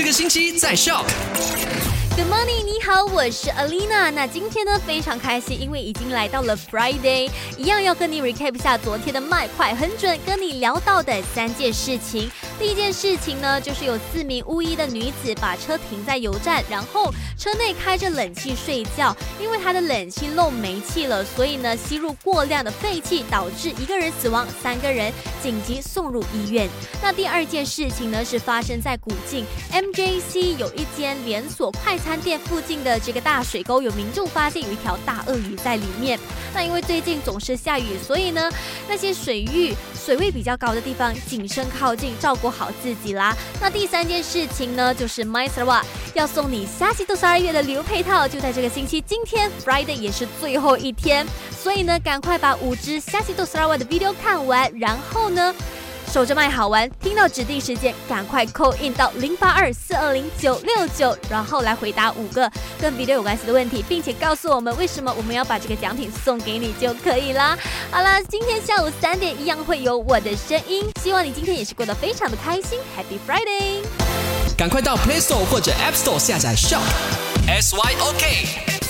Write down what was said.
这个星期在笑。Good morning，你好，我是 Alina。那今天呢非常开心，因为已经来到了 Friday，一样要跟你 recap 下昨天的麦快很准，跟你聊到的三件事情。第一件事情呢，就是有四名巫医的女子把车停在油站，然后车内开着冷气睡觉，因为她的冷气漏煤气了，所以呢吸入过量的废气，导致一个人死亡，三个人紧急送入医院。那第二件事情呢，是发生在古晋 MJC 有一间连锁快餐。餐店附近的这个大水沟，有民众发现有一条大鳄鱼在里面。那因为最近总是下雨，所以呢，那些水域水位比较高的地方，谨慎靠近，照顾好自己啦。那第三件事情呢，就是 My s a r a 要送你虾西都十二月的旅游配套，就在这个星期，今天 Friday 也是最后一天，所以呢，赶快把五支虾西都十二万的 video 看完，然后呢。守着麦好玩，听到指定时间赶快扣 in 到零八二四二零九六九，然后来回答五个跟 video 有关系的问题，并且告诉我们为什么我们要把这个奖品送给你就可以啦。好啦，今天下午三点一样会有我的声音，希望你今天也是过得非常的开心，Happy Friday！赶快到 Play Store 或者 App Store 下载 Shop S Y O K。